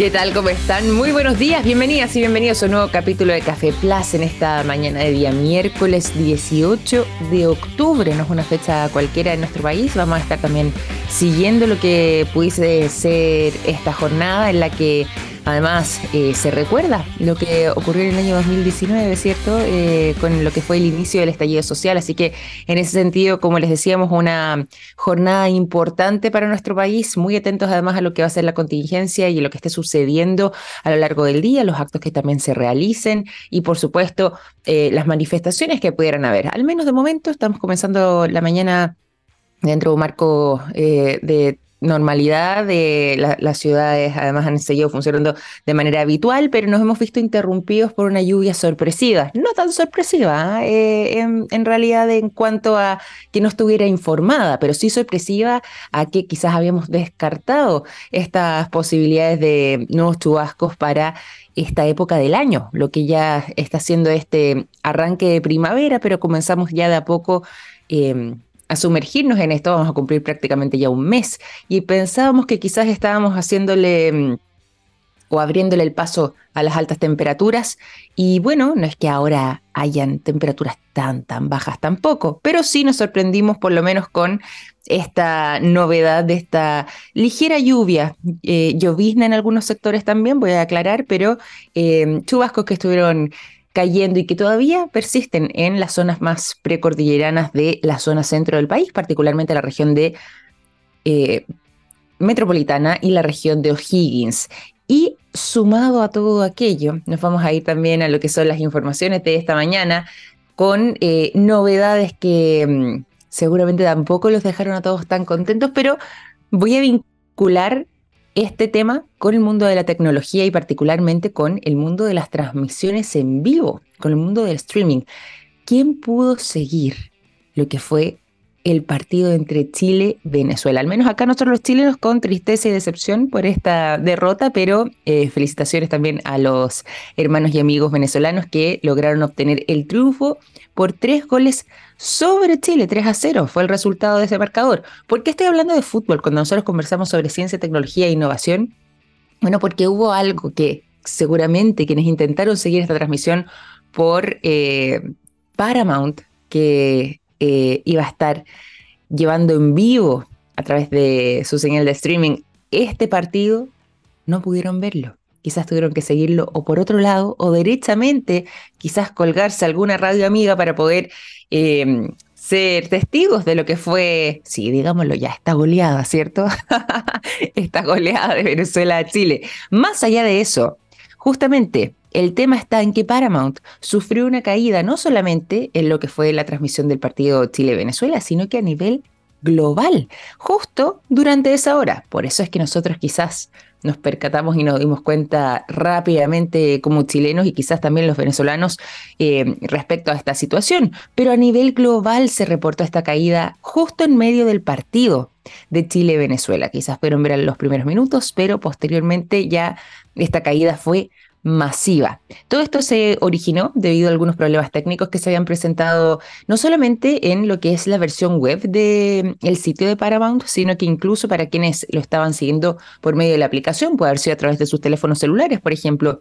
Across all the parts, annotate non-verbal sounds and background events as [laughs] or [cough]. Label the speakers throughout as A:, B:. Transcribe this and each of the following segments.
A: ¿Qué tal? ¿Cómo están? Muy buenos días, bienvenidas y bienvenidos a un nuevo capítulo de Café Plus en esta mañana de día miércoles 18 de octubre. No es una fecha cualquiera en nuestro país. Vamos a estar también siguiendo lo que pudiese ser esta jornada en la que Además, eh, se recuerda lo que ocurrió en el año 2019, ¿cierto? Eh, con lo que fue el inicio del estallido social. Así que, en ese sentido, como les decíamos, una jornada importante para nuestro país, muy atentos además a lo que va a ser la contingencia y lo que esté sucediendo a lo largo del día, los actos que también se realicen y, por supuesto, eh, las manifestaciones que pudieran haber. Al menos de momento, estamos comenzando la mañana dentro de un marco de normalidad de las ciudades, además han seguido funcionando de manera habitual, pero nos hemos visto interrumpidos por una lluvia sorpresiva, no tan sorpresiva ¿eh? en, en, realidad en cuanto a que no estuviera informada, pero sí sorpresiva a que quizás habíamos descartado estas posibilidades de nuevos chubascos para esta época del año, lo que ya está siendo este arranque de primavera, pero comenzamos ya de a poco. Eh, a sumergirnos en esto, vamos a cumplir prácticamente ya un mes, y pensábamos que quizás estábamos haciéndole mm, o abriéndole el paso a las altas temperaturas, y bueno, no es que ahora hayan temperaturas tan, tan bajas tampoco, pero sí nos sorprendimos por lo menos con esta novedad de esta ligera lluvia, eh, llovizna en algunos sectores también, voy a aclarar, pero eh, chubascos que estuvieron cayendo y que todavía persisten en las zonas más precordilleranas de la zona centro del país, particularmente la región de eh, metropolitana y la región de O'Higgins. Y sumado a todo aquello, nos vamos a ir también a lo que son las informaciones de esta mañana con eh, novedades que mm, seguramente tampoco los dejaron a todos tan contentos, pero voy a vincular este tema con el mundo de la tecnología y particularmente con el mundo de las transmisiones en vivo, con el mundo del streaming. ¿Quién pudo seguir lo que fue el partido entre Chile y Venezuela? Al menos acá nosotros los chilenos con tristeza y decepción por esta derrota, pero eh, felicitaciones también a los hermanos y amigos venezolanos que lograron obtener el triunfo por tres goles sobre Chile, 3 a 0 fue el resultado de ese marcador. ¿Por qué estoy hablando de fútbol cuando nosotros conversamos sobre ciencia, tecnología e innovación? Bueno, porque hubo algo que seguramente quienes intentaron seguir esta transmisión por eh, Paramount, que eh, iba a estar llevando en vivo a través de su señal de streaming este partido, no pudieron verlo quizás tuvieron que seguirlo o por otro lado o derechamente quizás colgarse alguna radio amiga para poder em, ser testigos de lo que fue, sí, digámoslo ya, esta goleada, ¿cierto? [laughs] esta goleada de Venezuela a Chile. Más allá de eso, justamente el tema está en que Paramount sufrió una caída no solamente en lo que fue la transmisión del partido Chile-Venezuela, sino que a nivel global, justo durante esa hora. Por eso es que nosotros quizás nos percatamos y nos dimos cuenta rápidamente como chilenos y quizás también los venezolanos eh, respecto a esta situación. Pero a nivel global se reportó esta caída justo en medio del partido de Chile-Venezuela. Quizás pudieron ver los primeros minutos, pero posteriormente ya esta caída fue masiva. Todo esto se originó debido a algunos problemas técnicos que se habían presentado no solamente en lo que es la versión web del el sitio de Paramount, sino que incluso para quienes lo estaban siguiendo por medio de la aplicación, puede haber sido a través de sus teléfonos celulares, por ejemplo,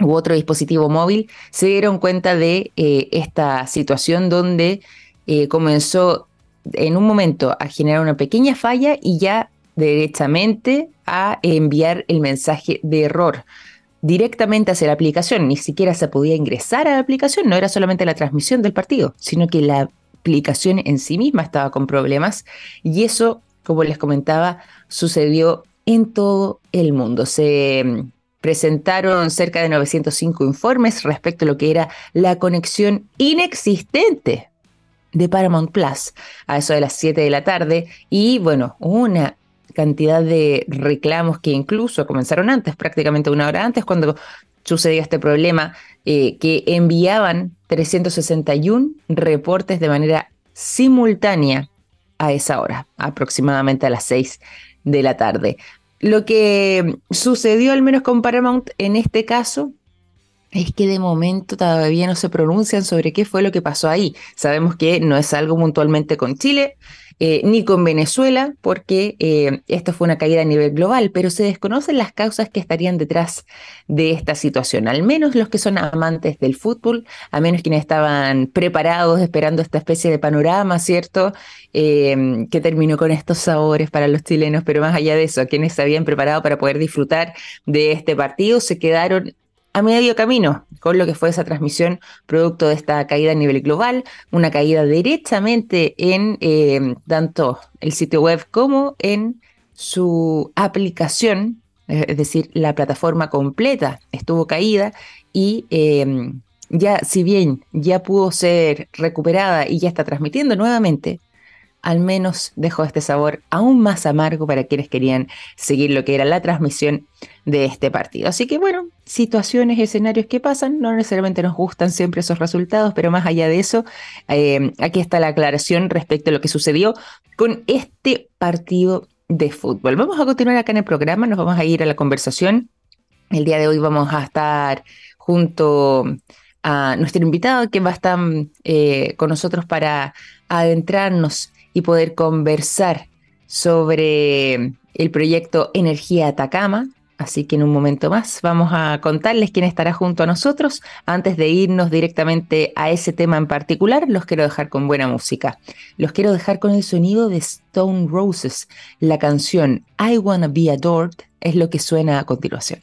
A: u otro dispositivo móvil, se dieron cuenta de eh, esta situación donde eh, comenzó en un momento a generar una pequeña falla y ya derechamente a enviar el mensaje de error directamente hacia la aplicación, ni siquiera se podía ingresar a la aplicación, no era solamente la transmisión del partido, sino que la aplicación en sí misma estaba con problemas y eso, como les comentaba, sucedió en todo el mundo. Se mm, presentaron cerca de 905 informes respecto a lo que era la conexión inexistente de Paramount Plus a eso de las 7 de la tarde y bueno, una cantidad de reclamos que incluso comenzaron antes, prácticamente una hora antes, cuando sucedió este problema, eh, que enviaban 361 reportes de manera simultánea a esa hora, aproximadamente a las 6 de la tarde. Lo que sucedió al menos con Paramount en este caso es que de momento todavía no se pronuncian sobre qué fue lo que pasó ahí. Sabemos que no es algo puntualmente con Chile, eh, ni con Venezuela, porque eh, esto fue una caída a nivel global, pero se desconocen las causas que estarían detrás de esta situación, al menos los que son amantes del fútbol, a menos quienes estaban preparados esperando esta especie de panorama, ¿cierto? Eh, que terminó con estos sabores para los chilenos, pero más allá de eso, quienes se habían preparado para poder disfrutar de este partido se quedaron a medio camino con lo que fue esa transmisión producto de esta caída a nivel global, una caída directamente en eh, tanto el sitio web como en su aplicación, es decir, la plataforma completa estuvo caída y eh, ya si bien ya pudo ser recuperada y ya está transmitiendo nuevamente, al menos dejó este sabor aún más amargo para quienes querían seguir lo que era la transmisión de este partido. Así que bueno, situaciones, escenarios que pasan, no necesariamente nos gustan siempre esos resultados, pero más allá de eso, eh, aquí está la aclaración respecto a lo que sucedió con este partido de fútbol. Vamos a continuar acá en el programa, nos vamos a ir a la conversación. El día de hoy vamos a estar junto a nuestro invitado que va a estar eh, con nosotros para adentrarnos y poder conversar sobre el proyecto Energía Atacama. Así que en un momento más vamos a contarles quién estará junto a nosotros. Antes de irnos directamente a ese tema en particular, los quiero dejar con buena música. Los quiero dejar con el sonido de Stone Roses. La canción I Wanna Be Adored es lo que suena a continuación.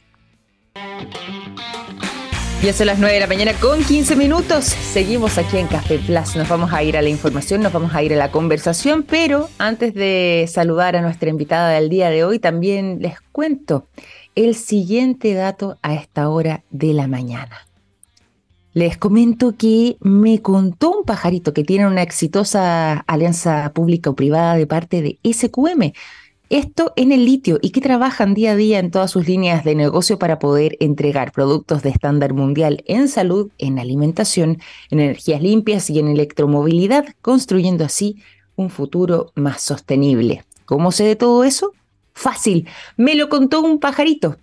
A: Ya son las 9 de la mañana con 15 minutos. Seguimos aquí en Café Plus. Nos vamos a ir a la información, nos vamos a ir a la conversación, pero antes de saludar a nuestra invitada del día de hoy, también les cuento el siguiente dato a esta hora de la mañana. Les comento que me contó un pajarito que tiene una exitosa alianza pública o privada de parte de SQM esto en el litio y que trabajan día a día en todas sus líneas de negocio para poder entregar productos de estándar mundial en salud, en alimentación, en energías limpias y en electromovilidad, construyendo así un futuro más sostenible. ¿Cómo sé de todo eso? Fácil, me lo contó un pajarito.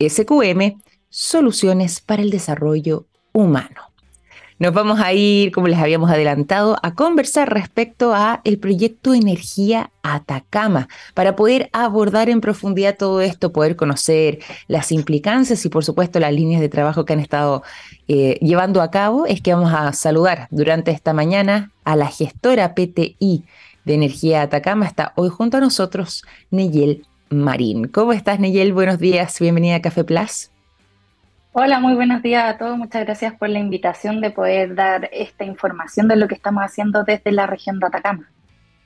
A: SQM, Soluciones para el Desarrollo Humano. Nos vamos a ir, como les habíamos adelantado, a conversar respecto a el proyecto Energía Atacama para poder abordar en profundidad todo esto, poder conocer las implicancias y por supuesto las líneas de trabajo que han estado eh, llevando a cabo. Es que vamos a saludar durante esta mañana a la gestora PTI de Energía Atacama. Está hoy junto a nosotros Neyel Marín. ¿Cómo estás, Neyel? Buenos días. Bienvenida a Café Plus.
B: Hola, muy buenos días a todos. Muchas gracias por la invitación de poder dar esta información de lo que estamos haciendo desde la región de Atacama.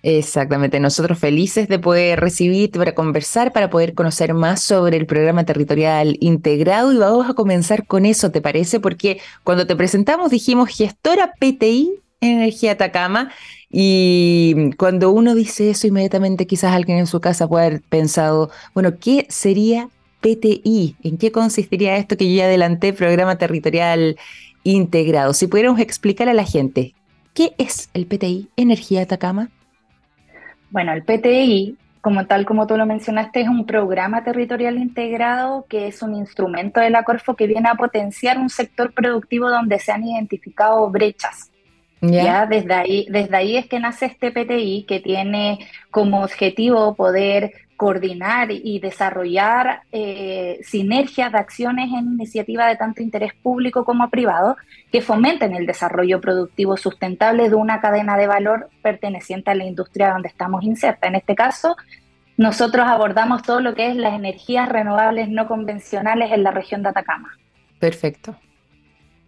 A: Exactamente, nosotros felices de poder recibirte para conversar, para poder conocer más sobre el programa territorial integrado y vamos a comenzar con eso, ¿te parece? Porque cuando te presentamos dijimos gestora PTI Energía Atacama y cuando uno dice eso inmediatamente quizás alguien en su casa puede haber pensado, bueno, ¿qué sería PTI. ¿En qué consistiría esto que yo ya adelanté, Programa Territorial Integrado? Si pudiéramos explicar a la gente, ¿qué es el PTI Energía Atacama?
B: Bueno, el PTI, como tal como tú lo mencionaste, es un programa territorial integrado que es un instrumento de la Corfo que viene a potenciar un sector productivo donde se han identificado brechas ¿Ya? desde ahí, desde ahí es que nace este PTI que tiene como objetivo poder coordinar y desarrollar eh, sinergias de acciones en iniciativas de tanto interés público como privado que fomenten el desarrollo productivo sustentable de una cadena de valor perteneciente a la industria donde estamos inserta. En este caso, nosotros abordamos todo lo que es las energías renovables no convencionales en la región de Atacama.
A: Perfecto.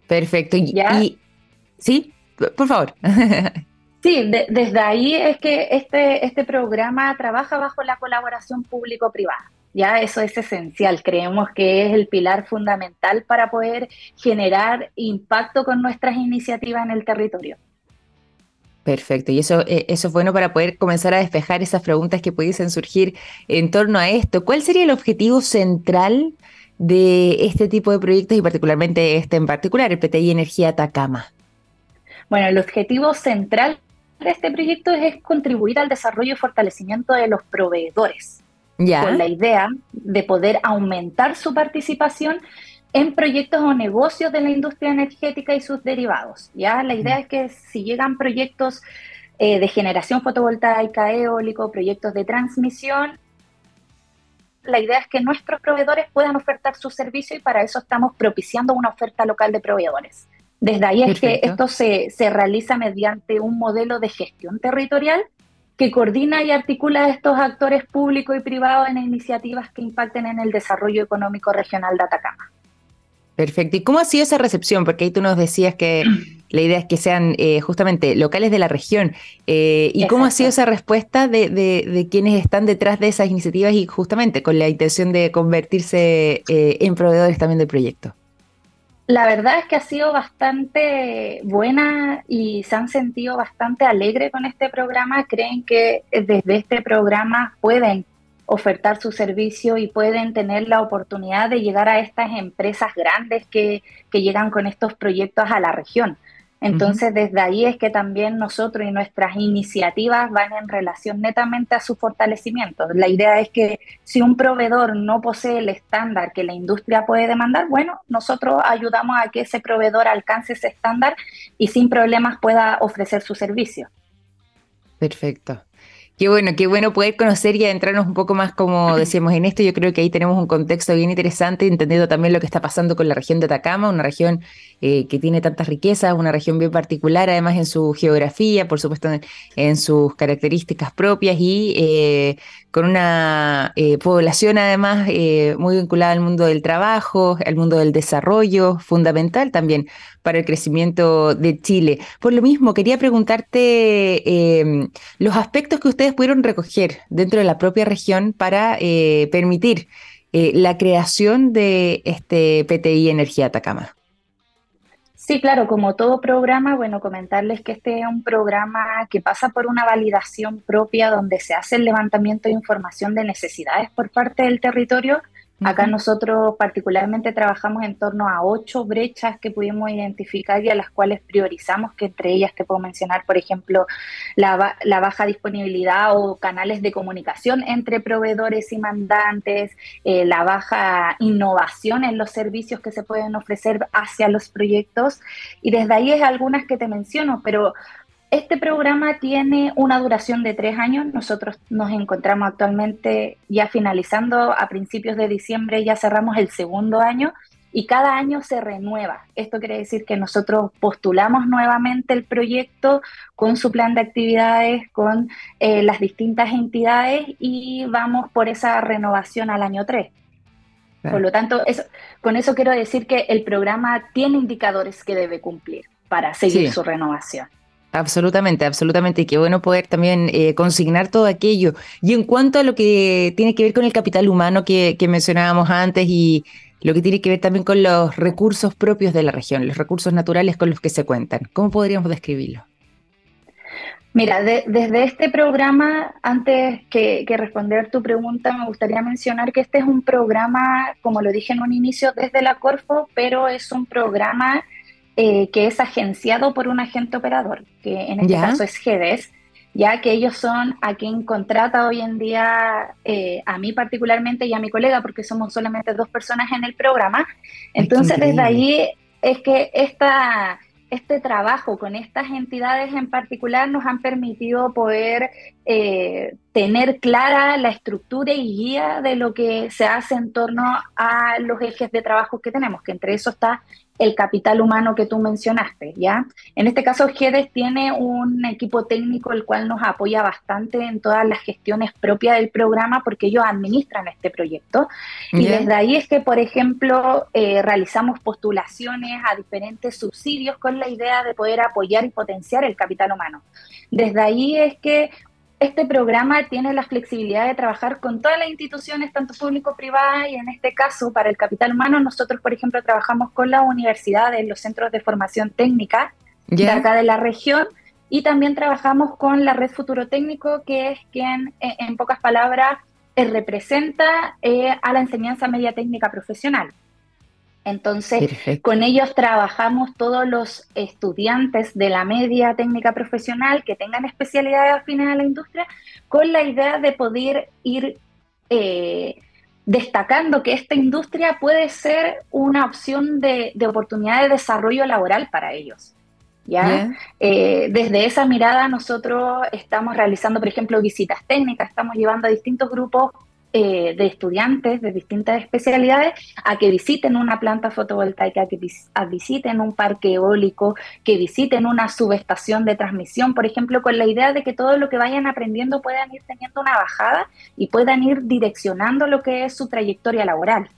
A: Perfecto. y sí, por favor. [laughs]
B: Sí, desde ahí es que este, este programa trabaja bajo la colaboración público-privada. Ya eso es esencial, creemos que es el pilar fundamental para poder generar impacto con nuestras iniciativas en el territorio.
A: Perfecto, y eso, eh, eso es bueno para poder comenzar a despejar esas preguntas que pudiesen surgir en torno a esto. ¿Cuál sería el objetivo central de este tipo de proyectos y particularmente este en particular, el PTI Energía Atacama?
B: Bueno, el objetivo central este proyecto es contribuir al desarrollo y fortalecimiento de los proveedores, con la idea de poder aumentar su participación en proyectos o negocios de la industria energética y sus derivados. Ya la idea es que si llegan proyectos de generación fotovoltaica, eólico, proyectos de transmisión. La idea es que nuestros proveedores puedan ofertar su servicio y para eso estamos propiciando una oferta local de proveedores. Desde ahí es que esto se, se realiza mediante un modelo de gestión territorial que coordina y articula a estos actores públicos y privados en iniciativas que impacten en el desarrollo económico regional de Atacama.
A: Perfecto. ¿Y cómo ha sido esa recepción? Porque ahí tú nos decías que la idea es que sean eh, justamente locales de la región. Eh, ¿Y cómo ha sido esa respuesta de, quienes están detrás de esas iniciativas y justamente con la intención de convertirse eh, en proveedores también del proyecto?
B: La verdad es que ha sido bastante buena y se han sentido bastante alegres con este programa. Creen que desde este programa pueden ofertar su servicio y pueden tener la oportunidad de llegar a estas empresas grandes que, que llegan con estos proyectos a la región. Entonces, desde ahí es que también nosotros y nuestras iniciativas van en relación netamente a su fortalecimiento. La idea es que si un proveedor no posee el estándar que la industria puede demandar, bueno, nosotros ayudamos a que ese proveedor alcance ese estándar y sin problemas pueda ofrecer su servicio.
A: Perfecto. Qué bueno, qué bueno poder conocer y adentrarnos un poco más, como decíamos, en esto. Yo creo que ahí tenemos un contexto bien interesante, entendiendo también lo que está pasando con la región de Atacama, una región eh, que tiene tantas riquezas, una región bien particular, además en su geografía, por supuesto en, sus características propias y eh, con una eh, población además muy vinculada al mundo del trabajo, al mundo del desarrollo, fundamental también para el crecimiento de Chile. Por lo mismo, quería preguntarte em, los aspectos que ustedes pudieron recoger dentro de la propia región para eh, permitir eh, la creación de este PTI Energía Atacama.
B: Sí, claro, como todo programa, bueno, comentarles que este es un programa que pasa por una validación propia donde se hace el levantamiento de información de necesidades por parte del territorio Acá nosotros particularmente trabajamos en torno a ocho brechas que pudimos identificar y a las cuales priorizamos, que entre ellas te puedo mencionar, por ejemplo, la, baja disponibilidad o canales de comunicación entre proveedores y mandantes, eh, la baja innovación en los servicios que se pueden ofrecer hacia los proyectos. Y desde ahí es algunas que te menciono, pero este programa tiene una duración de tres años. Nosotros nos encontramos actualmente ya finalizando a principios de diciembre, ya cerramos el segundo año y cada año se renueva. Esto quiere decir que nosotros postulamos nuevamente el proyecto con su plan de actividades, con eh, las distintas entidades y vamos por esa renovación al año 3. Por lo tanto, eso, con eso quiero decir que el programa tiene indicadores que debe cumplir para seguir su renovación.
A: Absolutamente, absolutamente. Y qué bueno poder también eh, consignar todo aquello. Y en cuanto a lo que tiene que ver con el capital humano que, mencionábamos antes y lo que tiene que ver también con los recursos propios de la región, los recursos naturales con los que se cuentan, ¿cómo podríamos describirlo?
B: Mira, desde este programa, antes que, que, responder tu pregunta, me gustaría mencionar que este es un programa, como lo dije en un inicio, desde la Corfo, pero es un programa eh, que es agenciado por un agente operador, que en este caso es GEDES, ya que ellos son a quien contrata hoy en día, eh, a mí particularmente y a mi colega, porque somos solamente dos personas en el programa. Entonces, desde ahí es que esta, este trabajo con estas entidades en particular nos han permitido poder eh, tener clara la estructura y guía de lo que se hace en torno a los ejes de trabajo que tenemos, que entre eso está el capital humano que tú mencionaste, ¿ya? En este caso, GEDES tiene un equipo técnico el cual nos apoya bastante en todas las gestiones propias del programa porque ellos administran este proyecto. Y desde ahí es que, por ejemplo, eh, realizamos postulaciones a diferentes subsidios con la idea de poder apoyar y potenciar el capital humano. Desde ahí es que este programa tiene la flexibilidad de trabajar con todas las instituciones, tanto público-privadas, y en este caso, para el capital humano, nosotros, por ejemplo, trabajamos con las universidades, los centros de formación técnica de acá de la región, y también trabajamos con la red Futuro Técnico, que es quien, en, pocas palabras, eh, representa eh, a la enseñanza media técnica profesional. Entonces, con ellos trabajamos todos los estudiantes de la media técnica profesional que tengan especialidades afines a la industria, con la idea de poder ir eh, destacando que esta industria puede ser una opción de, oportunidad de desarrollo laboral para ellos. ¿ya? Eh, desde esa mirada nosotros estamos realizando, por ejemplo, visitas técnicas, estamos llevando a distintos grupos eh, de estudiantes de distintas especialidades a que visiten una planta fotovoltaica, que visiten un parque eólico, que visiten una subestación de transmisión, por ejemplo, con la idea de que todo lo que vayan aprendiendo puedan ir teniendo una bajada y puedan ir direccionando lo que es su trayectoria laboral.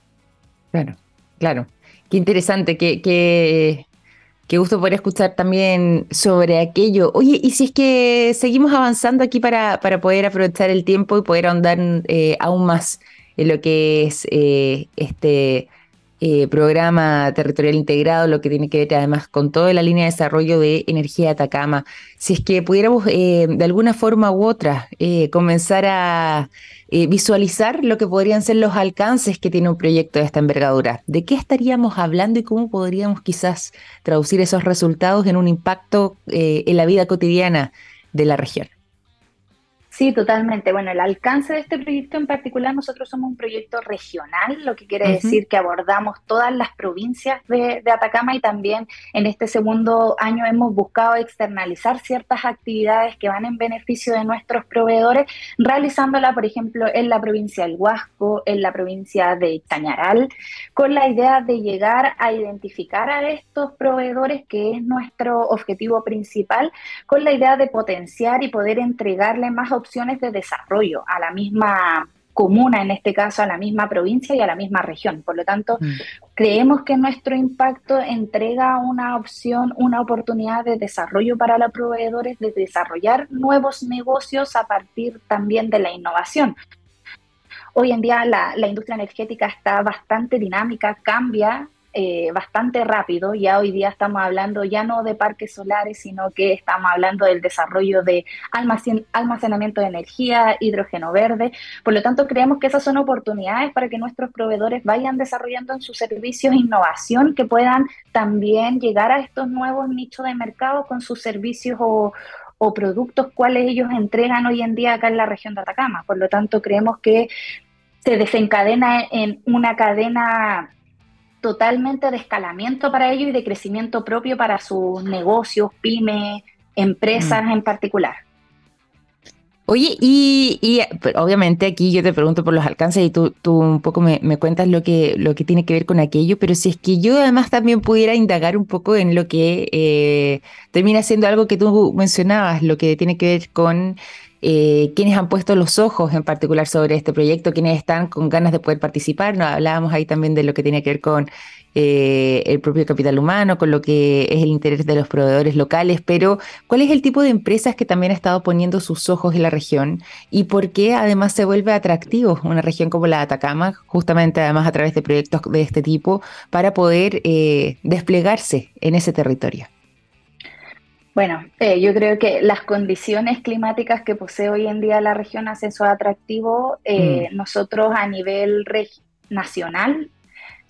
A: Claro, claro. Qué interesante, que, que Qué gusto poder escuchar también sobre aquello. Oye, y si es que seguimos avanzando aquí para, para poder aprovechar el tiempo y poder ahondar eh, aún más en lo que es eh, este eh, programa territorial integrado, lo que tiene que ver además con toda la línea de desarrollo de energía Atacama. Si es que pudiéramos eh, de alguna forma u otra eh, comenzar a visualizar lo que podrían ser los alcances que tiene un proyecto de esta envergadura, ¿de qué estaríamos hablando y cómo podríamos quizás traducir esos resultados en un impacto en la vida cotidiana de la región?
B: Sí, totalmente. Bueno, el alcance de este proyecto en particular, nosotros somos un proyecto regional, lo que quiere decir que abordamos todas las provincias de, Atacama y también en este segundo año hemos buscado externalizar ciertas actividades que van en beneficio de nuestros proveedores, realizándola, por ejemplo, en la provincia del Huasco, en la provincia de Chañaral, con la idea de llegar a identificar a estos proveedores, que es nuestro objetivo principal, con la idea de potenciar y poder entregarle más opciones de desarrollo a la misma comuna, en este caso a la misma provincia y a la misma región. Por lo tanto, mm. creemos que nuestro impacto entrega una opción, una oportunidad de desarrollo para los proveedores, de desarrollar nuevos negocios a partir también de la innovación. Hoy en día la, la industria energética está bastante dinámica, cambia eh, bastante rápido. Ya hoy día estamos hablando ya no de parques solares, sino que estamos hablando del desarrollo de almacenamiento de energía, hidrógeno verde. Por lo tanto, creemos que esas son oportunidades para que nuestros proveedores vayan desarrollando en sus servicios innovación que puedan también llegar a estos nuevos nichos de mercado con sus servicios o, o productos cuales ellos entregan hoy en día acá en la región de Atacama. Por lo tanto, creemos que se desencadena en una cadena totalmente de escalamiento para ellos y de crecimiento propio para sus negocios, pymes, empresas mm. en particular.
A: Oye, y, obviamente aquí yo te pregunto por los alcances y tú, tú un poco me, cuentas lo que, lo que tiene que ver con aquello, pero si es que yo además también pudiera indagar un poco en lo que eh, termina siendo algo que tú mencionabas, lo que tiene que ver con eh, quienes han puesto los ojos en particular sobre este proyecto, quienes están con ganas de poder participar. ¿no? Hablábamos ahí también de lo que tiene que ver con eh, el propio capital humano, con lo que es el interés de los proveedores locales, pero ¿cuál es el tipo de empresas que también ha estado poniendo sus ojos en la región y por qué además se vuelve atractivo una región como la de Atacama, justamente además a través de proyectos de este tipo, para poder eh, desplegarse en ese territorio?
B: Bueno, eh, yo creo que las condiciones climáticas que posee hoy en día la región hacen su atractivo. Eh, mm. Nosotros a nivel nacional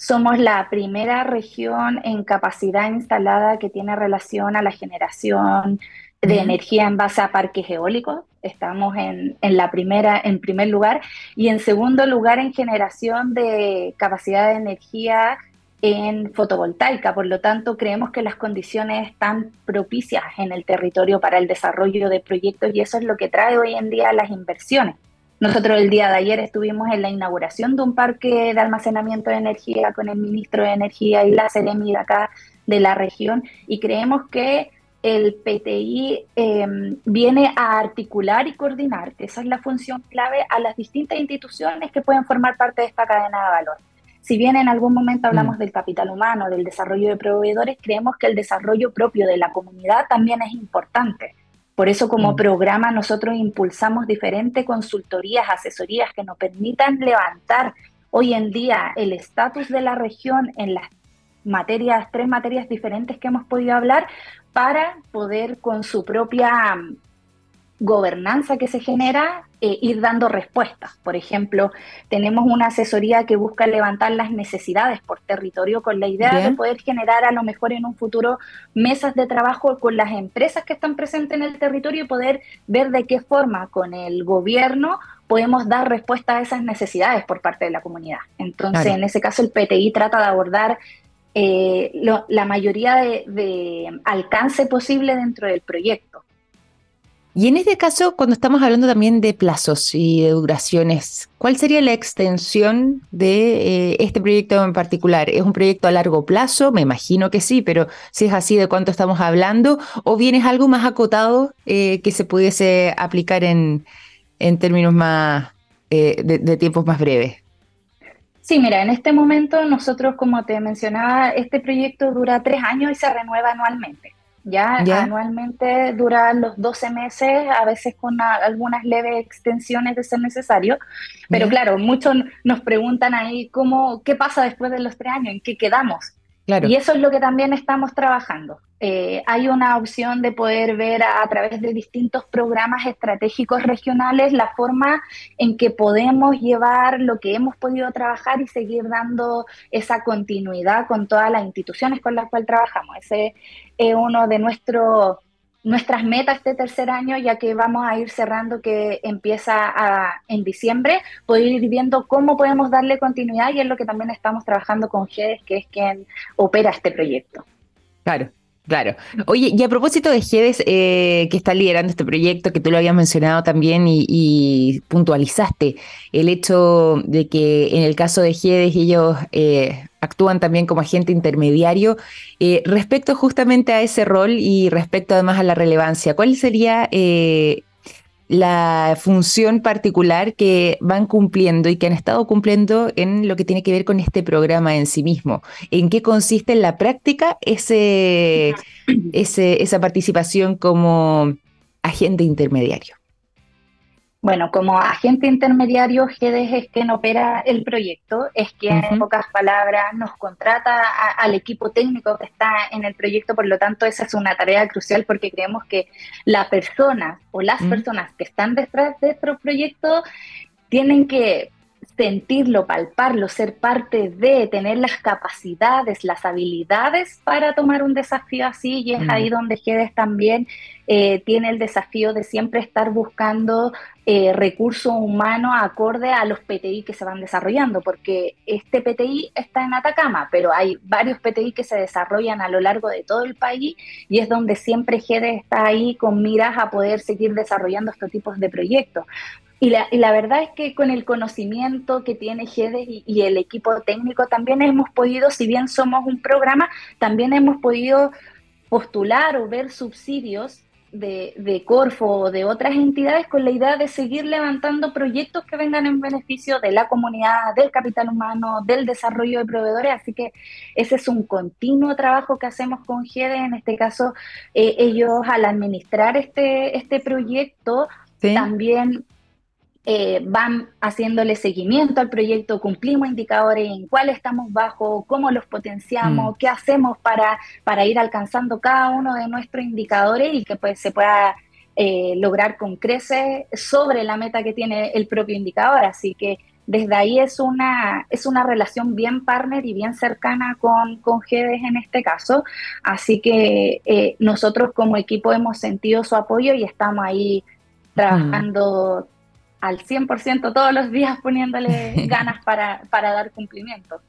B: somos la primera región en capacidad instalada que tiene relación a la generación de energía en base a parques eólicos. Estamos en, en, la primera, en primer lugar. Y en segundo lugar, en generación de capacidad de energía en fotovoltaica. Por lo tanto, creemos que las condiciones están propicias en el territorio para el desarrollo de proyectos y eso es lo que trae hoy en día las inversiones. Nosotros el día de ayer estuvimos en la inauguración de un parque de almacenamiento de energía con el ministro de Energía y la Seremi de acá de la región y creemos que el PTI em, viene a articular y coordinar, esa es la función clave, a las distintas instituciones que pueden formar parte de esta cadena de valor. Si bien en algún momento hablamos mm. del capital humano, del desarrollo de proveedores, creemos que el desarrollo propio de la comunidad también es importante. Por eso como mm. programa nosotros impulsamos diferentes consultorías, asesorías que nos permitan levantar hoy en día el estatus de la región en las materias, tres materias diferentes que hemos podido hablar, para poder con su propia gobernanza que se genera, eh, ir dando respuestas. Por ejemplo, tenemos una asesoría que busca levantar las necesidades por territorio con la idea de poder generar a lo mejor en un futuro mesas de trabajo con las empresas que están presentes en el territorio y poder ver de qué forma con el gobierno podemos dar respuesta a esas necesidades por parte de la comunidad. Entonces, en ese caso, el PTI trata de abordar eh, la mayoría de, alcance posible dentro del proyecto.
A: Y en este caso, cuando estamos hablando también de plazos y de duraciones, ¿cuál sería la extensión de eh, este proyecto en particular? ¿Es un proyecto a largo plazo? Me imagino que sí, pero si es así, ¿de cuánto estamos hablando? ¿O bien es algo más acotado eh, que se pudiese aplicar en, en términos más de tiempos más breves?
B: Sí, mira, en este momento nosotros, como te mencionaba, este proyecto dura tres años y se renueva anualmente. Ya, anualmente dura los 12 meses, a veces con algunas leves extensiones de ser necesario. Pero claro, muchos nos preguntan ahí cómo, qué pasa después de los tres años, en qué quedamos. Y eso es lo que también estamos trabajando. Eh, hay una opción de poder ver a, través de distintos programas estratégicos regionales la forma en que podemos llevar lo que hemos podido trabajar y seguir dando esa continuidad con todas las instituciones con las cuales trabajamos. Ese es uno de nuestros nuestras metas este tercer año, ya que vamos a ir cerrando que empieza en diciembre, poder ir viendo cómo podemos darle continuidad y es lo que también estamos trabajando con GEDES, que es quien opera este proyecto.
A: Claro, Claro. Oye, y a propósito de GEDES, eh, que está liderando este proyecto, que tú lo habías mencionado también y, puntualizaste el hecho de que en el caso de GEDES ellos eh, actúan también como agente intermediario. Eh, respecto justamente a ese rol y respecto además a la relevancia, ¿cuál sería la función particular que van cumpliendo y que han estado cumpliendo en lo que tiene que ver con este programa en sí mismo. ¿En qué consiste en la práctica ese, esa participación como agente intermediario?
B: Bueno, como agente intermediario, GEDES es quien opera el proyecto, es quien en pocas palabras nos contrata al equipo técnico que está en el proyecto, por lo tanto esa es una tarea crucial porque creemos que la persona o las personas que están detrás de este proyecto tienen que sentirlo, palparlo, ser parte de, tener las capacidades, las habilidades para tomar un desafío así y es ahí donde GEDES también eh, tiene el desafío de siempre estar buscando eh, recursos humanos acorde a los PTI que se van desarrollando, porque este PTI está en Atacama, pero hay varios PTI que se desarrollan a lo largo de todo el país y es donde siempre GEDES está ahí con miras a poder seguir desarrollando estos tipos de proyectos. Y la, verdad es que con el conocimiento que tiene GEDES y, el equipo técnico también hemos podido, si bien somos un programa, también hemos podido postular o ver subsidios de, de, Corfo o de otras entidades con la idea de seguir levantando proyectos que vengan en beneficio de la comunidad, del capital humano, del desarrollo de proveedores. Así que ese es un continuo trabajo que hacemos con GEDES. En este caso, eh, ellos al administrar este, este proyecto también eh, van haciéndole seguimiento al proyecto, cumplimos indicadores en cuál estamos bajo, cómo los potenciamos, mm. qué hacemos para, para ir alcanzando cada uno de nuestros indicadores y que pues se pueda eh, lograr con creces sobre la meta que tiene el propio indicador. Así que desde ahí es una, es una relación bien partner y bien cercana con, con GEDES en este caso. Así que eh, nosotros como equipo hemos sentido su apoyo y estamos ahí mm. trabajando al 100% todos los días poniéndole [laughs] ganas para, para dar cumplimiento.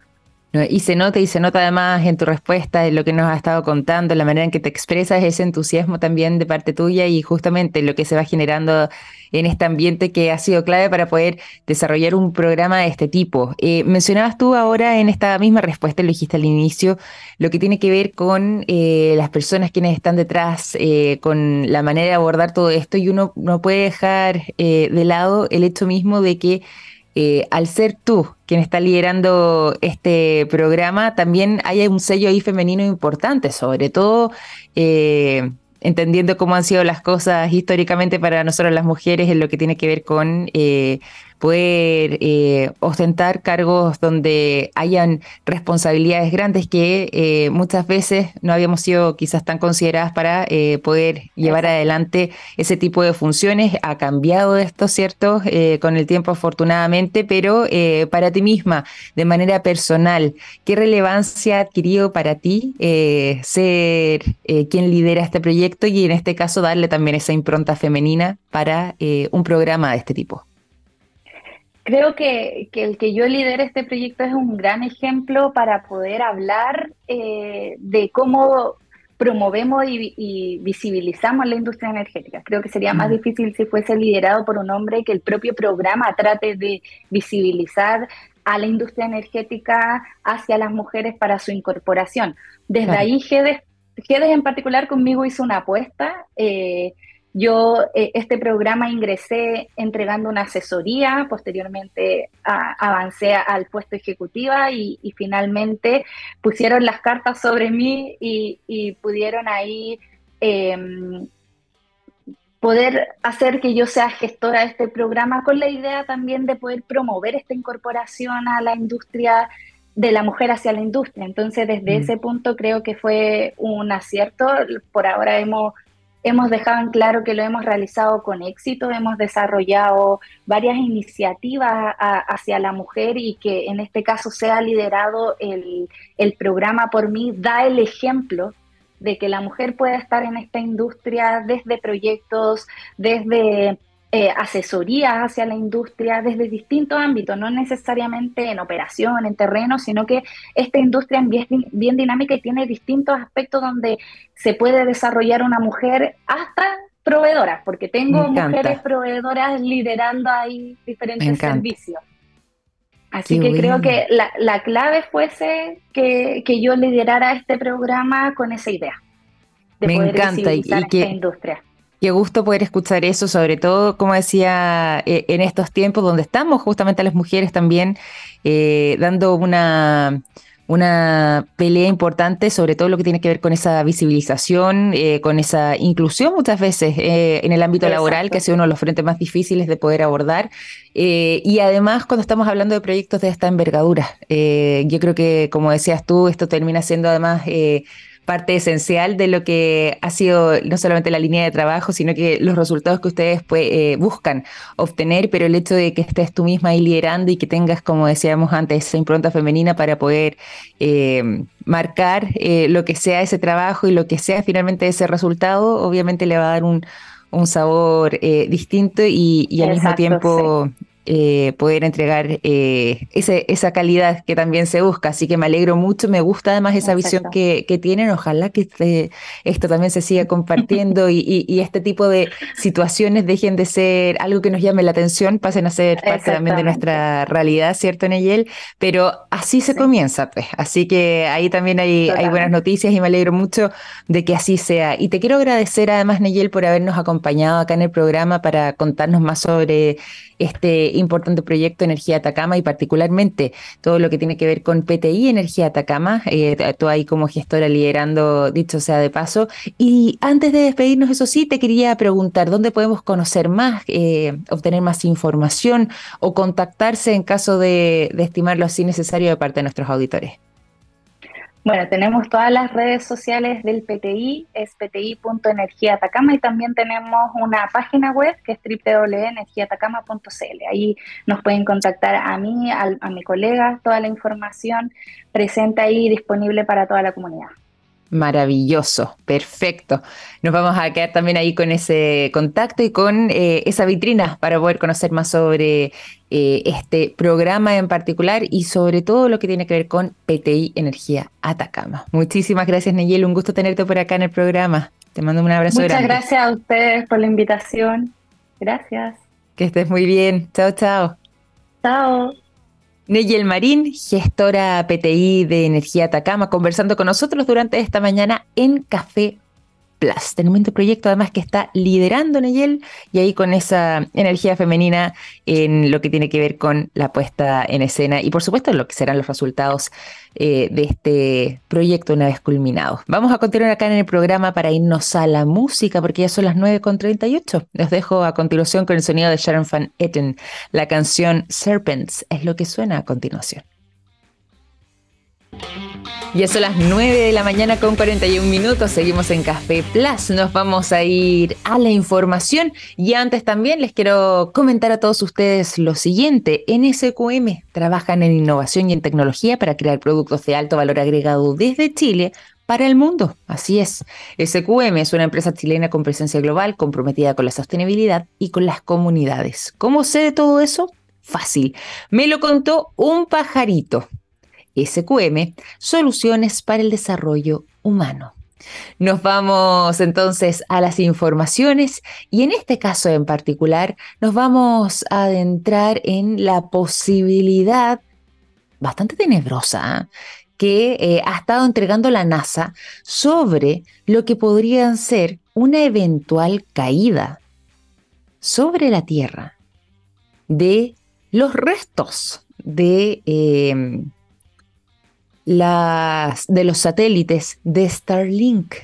A: Y se nota, y se nota además en tu respuesta, en lo que nos has estado contando, la manera en que te expresas, ese entusiasmo también de parte tuya y justamente lo que se va generando en este ambiente que ha sido clave para poder desarrollar un programa de este tipo. Eh, mencionabas tú ahora en esta misma respuesta, lo dijiste al inicio, lo que tiene que ver con eh, las personas quienes están detrás, eh, con la manera de abordar todo esto y uno no puede dejar de lado el hecho mismo de que eh, al ser tú quien está liderando este programa, también hay un sello ahí femenino importante, sobre todo eh, entendiendo cómo han sido las cosas históricamente para nosotros las mujeres en lo que tiene que ver con eh, poder eh, ostentar cargos donde hayan responsabilidades grandes que eh, muchas veces no habíamos sido quizás tan consideradas para eh, poder llevar adelante ese tipo de funciones. Ha cambiado esto, ¿cierto? con el tiempo afortunadamente, pero para ti misma, de manera personal, ¿qué relevancia ha adquirido para ti ser quien lidera este proyecto y en este caso darle también esa impronta femenina para un programa de este tipo?
B: Creo que, el que yo lidere este proyecto es un gran ejemplo para poder hablar eh, de cómo promovemos y, visibilizamos la industria energética. Creo que sería más difícil si fuese liderado por un hombre que el propio programa trate de visibilizar a la industria energética hacia las mujeres para su incorporación. Desde ahí GEDES, GEDES, en particular conmigo hizo una apuesta. Eh, yo eh, este programa ingresé entregando una asesoría, posteriormente avancé al puesto ejecutiva y, finalmente pusieron las cartas sobre mí y, pudieron ahí em, poder hacer que yo sea gestora de este programa con la idea también de poder promover esta incorporación a la industria de la mujer hacia la industria. Entonces, desde mm. ese punto creo que fue un acierto. Por ahora hemos hemos dejado en claro que lo hemos realizado con éxito, hemos desarrollado varias iniciativas hacia la mujer y que en este caso se ha liderado el, el programa por mí, da el ejemplo de que la mujer puede estar en esta industria desde proyectos, desde eh, asesorías hacia la industria desde distintos ámbitos, no necesariamente en operación, en terreno, sino que esta industria es bien, bien dinámica y tiene distintos aspectos donde se puede desarrollar una mujer hasta proveedoras, porque tengo mujeres proveedoras liderando ahí diferentes servicios. Así que creo que la, clave fuese que, yo liderara este programa con esa idea.
A: De Me encanta y, que, esta industria. Qué gusto poder escuchar eso, sobre todo, como decía, eh, en estos tiempos donde estamos justamente las mujeres también eh, dando una, una pelea importante, sobre todo lo que tiene que ver con esa visibilización, eh, con esa inclusión muchas veces en el ámbito laboral, que ha sido uno de los frentes más difíciles de poder abordar. y además, cuando estamos hablando de proyectos de esta envergadura, yo creo que, como decías tú, esto termina siendo además parte esencial de lo que ha sido no solamente la línea de trabajo, sino que los resultados que ustedes pues, eh, buscan obtener, pero el hecho de que estés tú misma ahí liderando y que tengas, como decíamos antes, esa impronta femenina para poder eh, marcar eh, lo que sea ese trabajo y lo que sea finalmente ese resultado, obviamente le va a dar un, sabor distinto y, al mismo tiempo eh, poder entregar eh, ese, esa calidad que también se busca. Así que me alegro mucho, me gusta además esa visión que, que, tienen. Ojalá que este, esto también se siga compartiendo y, y, este tipo de situaciones dejen de ser algo que nos llame la atención, pasen a ser parte también de nuestra realidad, ¿cierto, Neyel? Pero así se comienza, pues. Así que ahí también hay, hay buenas noticias y me alegro mucho de que así sea. Y te quiero agradecer además, Neyel, por habernos acompañado acá en el programa para contarnos más sobre este importante proyecto Energía Atacama y particularmente todo lo que tiene que ver con PTI Energía Atacama, eh, tú ahí como gestora liderando, dicho sea de paso. Y antes de despedirnos, eso sí, te quería preguntar, ¿dónde podemos conocer más, eh, obtener más información o contactarse en caso de, de estimarlo así necesario de parte de nuestros auditores?
B: Bueno, tenemos todas las redes sociales del PTI, es pti.energiaatacama y también tenemos una página web que es www.energiatacama.cl. Ahí nos pueden contactar a mí, a, a mi colega, toda la información presente ahí disponible para toda la comunidad.
A: Maravilloso, perfecto. Nos vamos a quedar también ahí con ese contacto y con eh, esa vitrina para poder conocer más sobre eh, este programa en particular y sobre todo lo que tiene que ver con PTI Energía Atacama. Muchísimas gracias, Neyel. Un gusto tenerte por acá en el programa. Te mando un abrazo
B: Muchas gracias a ustedes por la invitación. Gracias.
A: Que estés muy bien. Chao, chao.
B: Chao.
A: Neyel Marín, gestora PTI de Energía Atacama, conversando con nosotros durante esta mañana en Café Plus. Tenemos un proyecto además que está liderando Neyel y ahí con esa energía femenina en lo que tiene que ver con la puesta en escena y por supuesto lo que serán los resultados eh, de este proyecto una vez culminado. Vamos a continuar acá en el programa para irnos a la música porque ya son las 9.38. Los dejo a continuación con el sonido de Sharon Van Etten. La canción Serpents es lo que suena a continuación. Ya son las 9 de la mañana con 41 minutos. Seguimos en Café Plus. Nos vamos a ir a la información. Y antes también les quiero comentar a todos ustedes lo siguiente. En SQM trabajan en innovación y en tecnología para crear productos de alto valor agregado desde Chile para el mundo. Así es. SQM es una empresa chilena con presencia global, comprometida con la sostenibilidad y con las comunidades. ¿Cómo sé de todo eso? Fácil. Me lo contó un pajarito. SQM, Soluciones para el Desarrollo Humano. Nos vamos entonces a las informaciones y en este caso en particular nos vamos a adentrar en la posibilidad bastante tenebrosa ¿eh? que eh, ha estado entregando la NASA sobre lo que podrían ser una eventual caída sobre la Tierra de los restos de em, las, de los satélites de Starlink.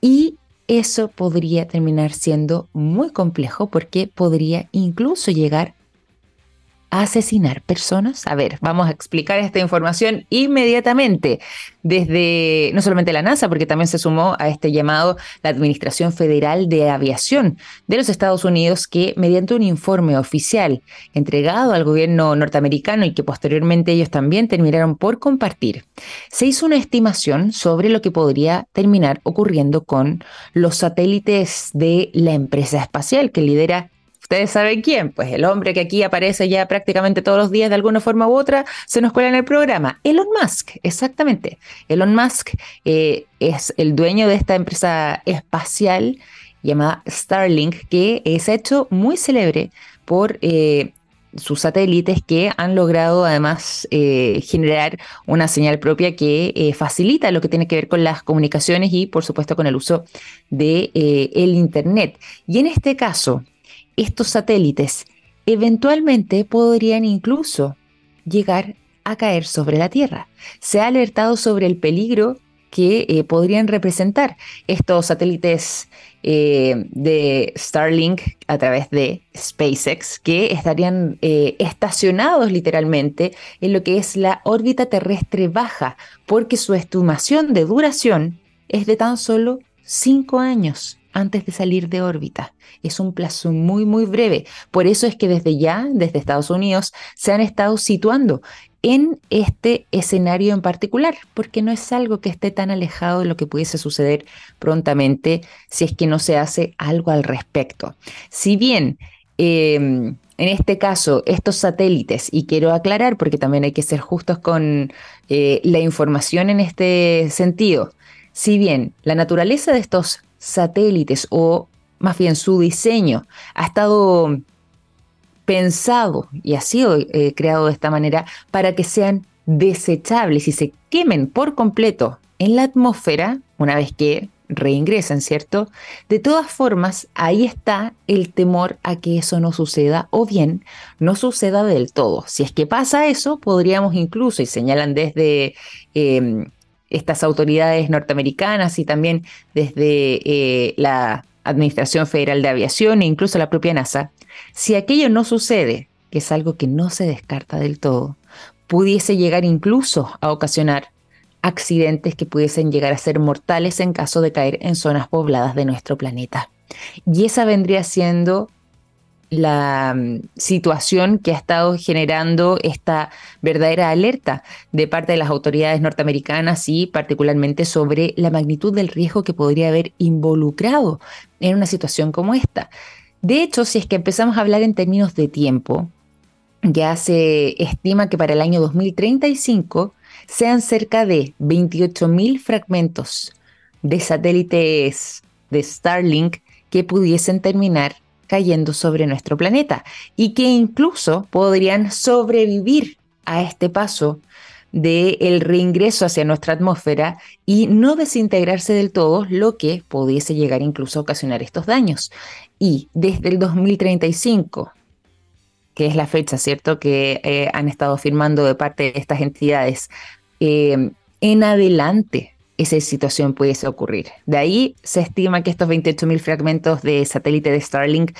A: Y eso podría terminar siendo muy complejo porque podría incluso llegar asesinar personas? A ver, vamos a explicar esta información inmediatamente desde no solamente la NASA, porque también se sumó a este llamado la Administración Federal de Aviación de los Estados Unidos, que mediante un informe oficial entregado al gobierno norteamericano y que posteriormente ellos también terminaron por compartir, se hizo una estimación sobre lo que podría terminar ocurriendo con los satélites de la empresa espacial que lidera ¿Ustedes saben quién? Pues el hombre que aquí aparece ya prácticamente todos los días de alguna forma u otra, se nos cuela en el programa. Elon Musk, exactamente. Elon Musk eh, es el dueño de esta empresa espacial llamada Starlink, que se ha hecho muy célebre por eh, sus satélites que han logrado además eh, generar una señal propia que facilita lo que tiene que ver con las comunicaciones y por supuesto con el uso de el internet. Y en este caso, estos satélites eventualmente podrían incluso llegar a caer sobre la Tierra. Se ha alertado sobre el peligro que eh, podrían representar estos satélites eh, de Starlink a través de SpaceX, que estarían eh, estacionados literalmente en lo que es la órbita terrestre baja, porque su estimación de duración es de tan solo cinco años antes de salir de órbita. Es un plazo muy, muy breve. Por eso es que desde ya, desde Estados Unidos, se han estado situando en este escenario en particular, porque no es algo que esté tan alejado de lo que pudiese suceder prontamente si es que no se hace algo al respecto. Si bien em, en este caso, estos satélites, y quiero aclarar porque también hay que ser justos con eh, la información en este sentido, si bien la naturaleza de estos satélites o más bien su diseño ha estado pensado y ha sido eh, creado de esta manera para que sean desechables y se quemen por completo en la atmósfera una vez que reingresan, ¿cierto? De todas formas, ahí está el temor a que eso no suceda o bien no suceda del todo. Si es que pasa eso, podríamos incluso, y señalan desde em, estas autoridades norteamericanas y también desde eh, la Administración Federal de Aviación e incluso la propia NASA, si aquello no sucede, que es algo que no se descarta del todo, pudiese llegar incluso a ocasionar accidentes que pudiesen llegar a ser mortales en caso de caer en zonas pobladas de nuestro planeta. Y esa vendría siendo la mm, situación que ha estado generando esta verdadera alerta de parte de las autoridades norteamericanas y particularmente sobre la magnitud del riesgo que podría haber involucrado en una situación como esta. De hecho, si es que empezamos a hablar en términos de tiempo, ya se estima que para el año 2035 sean cerca de 28.000 fragmentos de satélites de Starlink que pudiesen terminar cayendo sobre nuestro planeta y que incluso podrían sobrevivir a este paso del el reingreso hacia nuestra atmósfera y no desintegrarse del todo, lo que pudiese llegar incluso a ocasionar estos daños. Y desde el 2035, que es la fecha, ¿cierto?, que eh, han estado firmando de parte de estas entidades, eh, en adelante esa situación pudiese ocurrir. De ahí se estima que estos 28.000 fragmentos de satélite de Starlink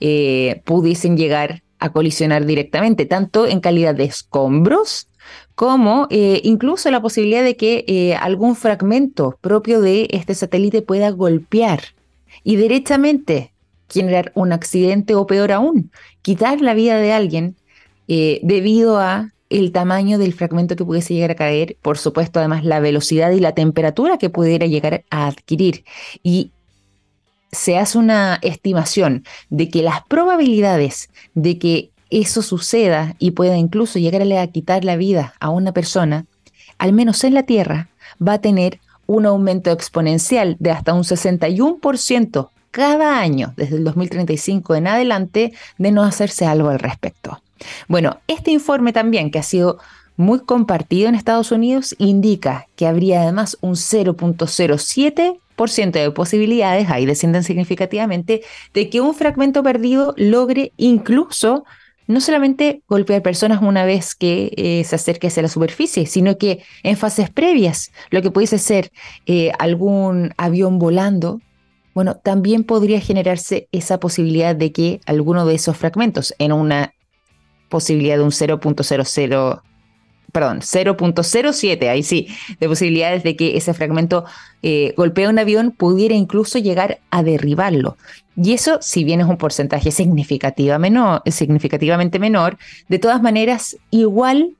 A: eh, pudiesen llegar a colisionar directamente, tanto en calidad de escombros como eh, incluso la posibilidad de que eh, algún fragmento propio de este satélite pueda golpear y directamente generar un accidente o peor aún, quitar la vida de alguien debido a el tamaño del fragmento que pudiese llegar a caer, por supuesto, además la velocidad y la temperatura que pudiera llegar a adquirir. Y se hace una estimación de que las probabilidades de que eso suceda y pueda incluso llegarle a quitar la vida a una persona, al menos en la Tierra, va a tener un aumento exponencial de hasta un 61% cada año desde el 2035 en adelante de no hacerse algo al respecto. Bueno, este informe también, que ha sido muy compartido en Estados Unidos, indica que habría además un 0.07% de posibilidades, ahí descienden significativamente, de que un fragmento perdido logre incluso no solamente golpear personas una vez que eh, se acerque hacia la superficie, sino que en fases previas, lo que pudiese ser eh, algún avión volando, bueno, también podría generarse esa posibilidad de que alguno de esos fragmentos, en una posibilidad de un 0.00 perdón, 0.07, ahí sí, de posibilidades de que ese fragmento eh, golpee un avión, pudiera incluso llegar a derribarlo. Y eso, si bien es un porcentaje significativa significativamente menor, de todas maneras, igual,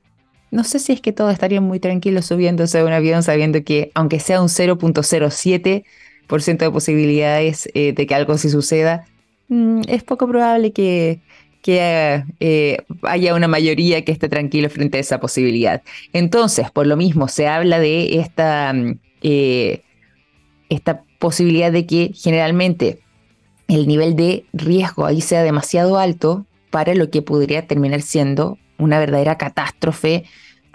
A: no sé si es que todos estarían muy tranquilos subiéndose a un avión sabiendo que, aunque sea un 0.07% de posibilidades eh, de que algo así suceda, mm, es poco probable que que eh, haya una mayoría que esté tranquilo frente a esa posibilidad. Entonces, por lo mismo, se habla de esta, mm, eh, esta posibilidad de que generalmente el nivel de riesgo ahí sea demasiado alto para lo que podría terminar siendo una verdadera catástrofe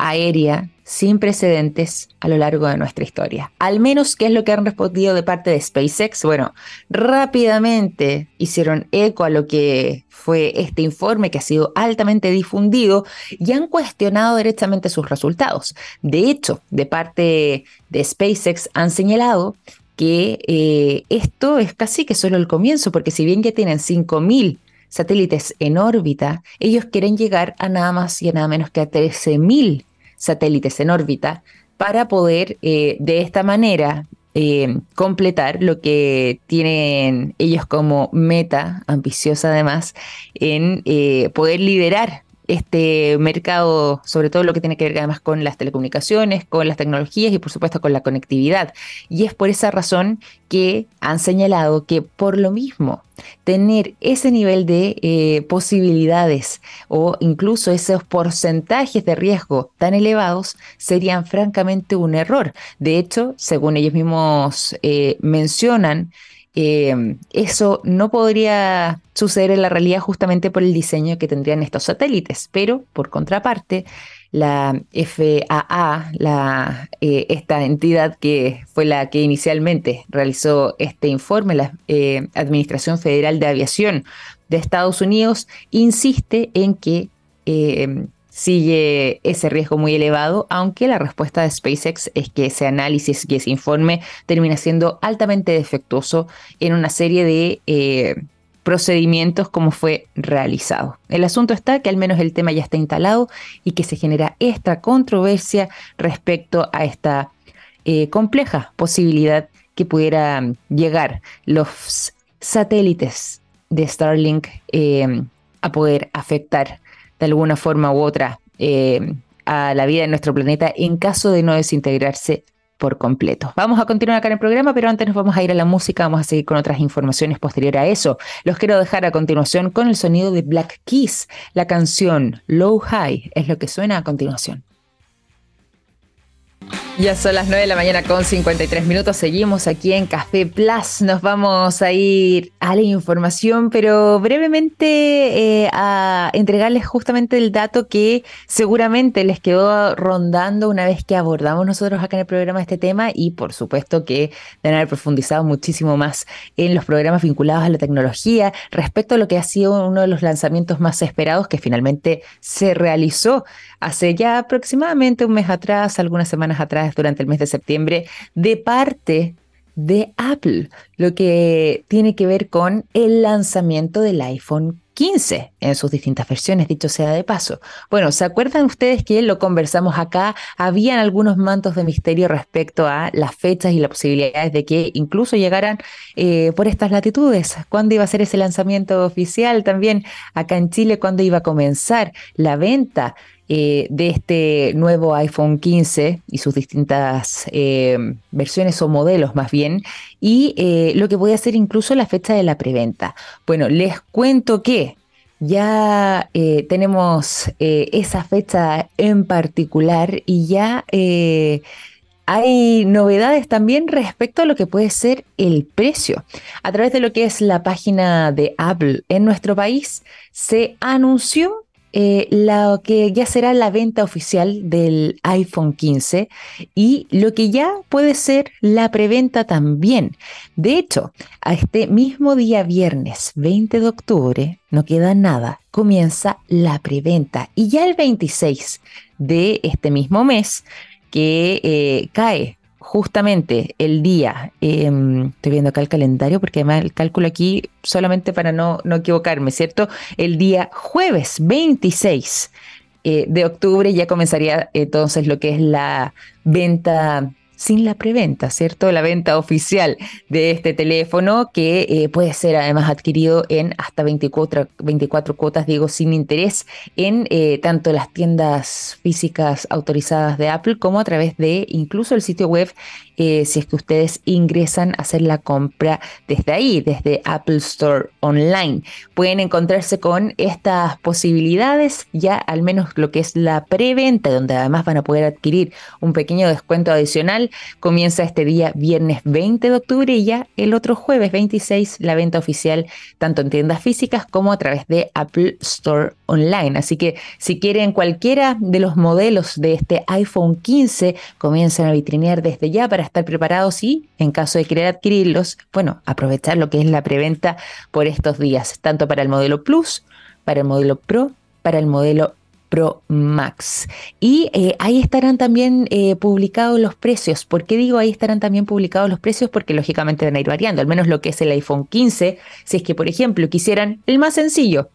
A: aérea sin precedentes a lo largo de nuestra historia. Al menos, ¿qué es lo que han respondido de parte de SpaceX? Bueno, rápidamente hicieron eco a lo que fue este informe que ha sido altamente difundido y han cuestionado directamente sus resultados. De hecho, de parte de SpaceX han señalado que eh, esto es casi que solo el comienzo, porque si bien ya tienen 5.000 satélites en órbita, ellos quieren llegar a nada más y a nada menos que a 13.000 satélites en órbita para poder eh, de esta manera eh, completar lo que tienen ellos como meta, ambiciosa además, en eh, poder liderar este mercado, sobre todo lo que tiene que ver además con las telecomunicaciones, con las tecnologías y por supuesto con la conectividad. Y es por esa razón que han señalado que por lo mismo tener ese nivel de eh, posibilidades o incluso esos porcentajes de riesgo tan elevados serían francamente un error. De hecho, según ellos mismos eh, mencionan, eh, eso no podría suceder en la realidad justamente por el diseño que tendrían estos satélites, pero por contraparte, la FAA, eh, esta entidad que fue la que inicialmente realizó este informe, la eh, Administración Federal de Aviación de Estados Unidos, insiste en que sigue ese riesgo muy elevado, aunque la respuesta de SpaceX es que ese análisis y ese informe termina siendo altamente defectuoso en una serie de eh, procedimientos como fue realizado. El asunto está que al menos el tema ya está instalado y que se genera esta controversia respecto a esta eh, compleja posibilidad que pudiera llegar los satélites de Starlink eh, a poder afectar de alguna forma u otra eh, a la vida en nuestro planeta en caso de no desintegrarse por completo. Vamos a continuar acá en el programa, pero antes nos vamos a ir a la música, vamos a seguir con otras informaciones posterior a eso. Los quiero dejar a continuación con el sonido de Black Keys. La canción Low High es lo que suena a continuación. Ya son las 9 de la mañana con 53 minutos. Seguimos aquí en Café Plus. Nos vamos a ir a la información, pero brevemente eh, a entregarles justamente el dato que seguramente les quedó rondando una vez que abordamos nosotros acá en el programa este tema y por supuesto que deben haber profundizado muchísimo más en los programas vinculados a la tecnología respecto a lo que ha sido uno de los lanzamientos más esperados que finalmente se realizó hace ya aproximadamente un mes atrás, algunas semanas atrás, durante el mes de septiembre, de parte de Apple, lo que tiene que ver con el lanzamiento del iPhone 15 en sus distintas versiones, dicho sea de paso. Bueno, ¿se acuerdan ustedes que lo conversamos acá? Habían algunos mantos de misterio respecto a las fechas y las posibilidades de que incluso llegaran eh, por estas latitudes. ¿Cuándo iba a ser ese lanzamiento oficial? También acá en Chile, ¿cuándo iba a comenzar la venta? Eh, de este nuevo iPhone 15 y sus distintas eh, versiones o modelos más bien, y eh, lo que voy a hacer incluso la fecha de la preventa. Bueno, les cuento que ya tenemos esa fecha en particular y ya hay novedades también respecto a lo que puede ser el precio. A través de lo que es la página de Apple en nuestro país, se anunció eh, lo que ya será la venta oficial del iPhone 15 y lo que ya puede ser la preventa también. De hecho, a este mismo día viernes 20 de octubre, no queda nada, comienza la preventa y ya el 26 de este mismo mes que eh, cae justamente el día, em, estoy viendo acá el calendario porque además el cálculo aquí solamente para no, no equivocarme, ¿cierto? El día jueves 26 eh, de octubre ya comenzaría entonces lo que es la venta sin la preventa, ¿cierto? La venta oficial de este teléfono que eh, puede ser además adquirido en hasta 24, 24 cuotas, digo, sin interés en eh, tanto las tiendas físicas autorizadas de Apple como a través de incluso el sitio web eh, si es que ustedes ingresan a hacer la compra desde ahí, desde Apple Store Online. Pueden encontrarse con estas posibilidades, ya al menos lo que es la preventa, donde además van a poder adquirir un pequeño descuento adicional, comienza este día viernes 20 de octubre y ya el otro jueves 26 la venta oficial tanto en tiendas físicas como a través de Apple Store Online. Así que si quieren cualquiera de los modelos de este iPhone 15, comiencen a vitrinear desde ya para estar preparados y, en caso de querer adquirirlos, bueno, aprovechar lo que es la preventa por estos días, tanto para el modelo Plus, para el modelo Pro, para el modelo Pro Max. Y eh, ahí estarán también eh, publicados los precios. ¿Por qué digo ahí estarán también publicados los precios? Porque lógicamente van a ir variando, al menos lo que es el iPhone 15. Si es que, por ejemplo, quisieran el más sencillo,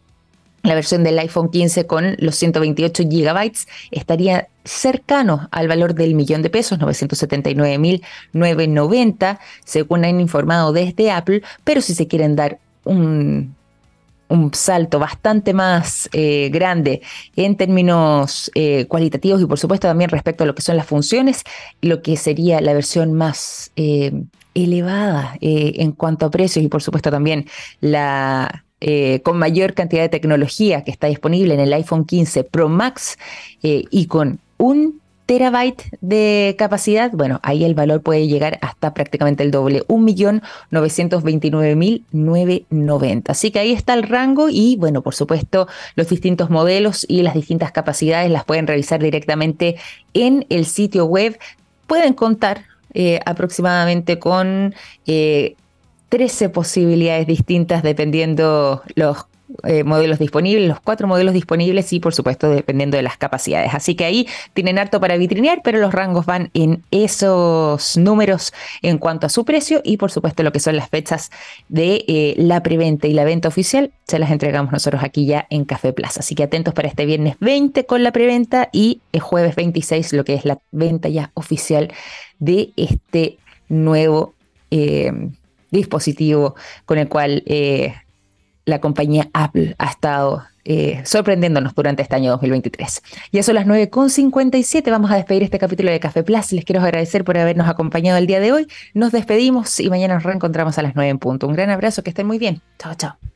A: la versión del iPhone 15 con los 128 GB estaría cercano al valor del millón de pesos, 979.990, según han informado desde Apple, pero si se quieren dar un, un salto bastante más eh, grande en términos eh, cualitativos y por supuesto también respecto a lo que son las funciones, lo que sería la versión más eh, elevada en cuanto a precios y por supuesto también la eh, con mayor cantidad de tecnología que está disponible en el iPhone 15 Pro Max eh, y con un terabyte de capacidad, bueno, ahí el valor puede llegar hasta prácticamente el doble, 1.929.990. Así que ahí está el rango y, bueno, por supuesto, los distintos modelos y las distintas capacidades las pueden revisar directamente en el sitio web. Pueden contar eh, aproximadamente con 13 posibilidades distintas dependiendo los eh, modelos disponibles, los cuatro modelos disponibles y por supuesto dependiendo de las capacidades. Así que ahí tienen harto para vitrinear, pero los rangos van en esos números en cuanto a su precio y por supuesto lo que son las fechas de eh, la preventa y la venta oficial se las entregamos nosotros aquí ya en Café Plaza. Así que atentos para este viernes 20 con la preventa y el jueves 26 lo que es la venta ya oficial de este nuevo eh, dispositivo con el cual eh, la compañía Apple ha estado eh, sorprendiéndonos durante este año 2023. Ya son las 9.57, vamos a despedir este capítulo de Café Plus. Les quiero agradecer por habernos acompañado el día de hoy. Nos despedimos y mañana nos reencontramos a las 9 en punto. Un gran abrazo, que estén muy bien. Chao, chao.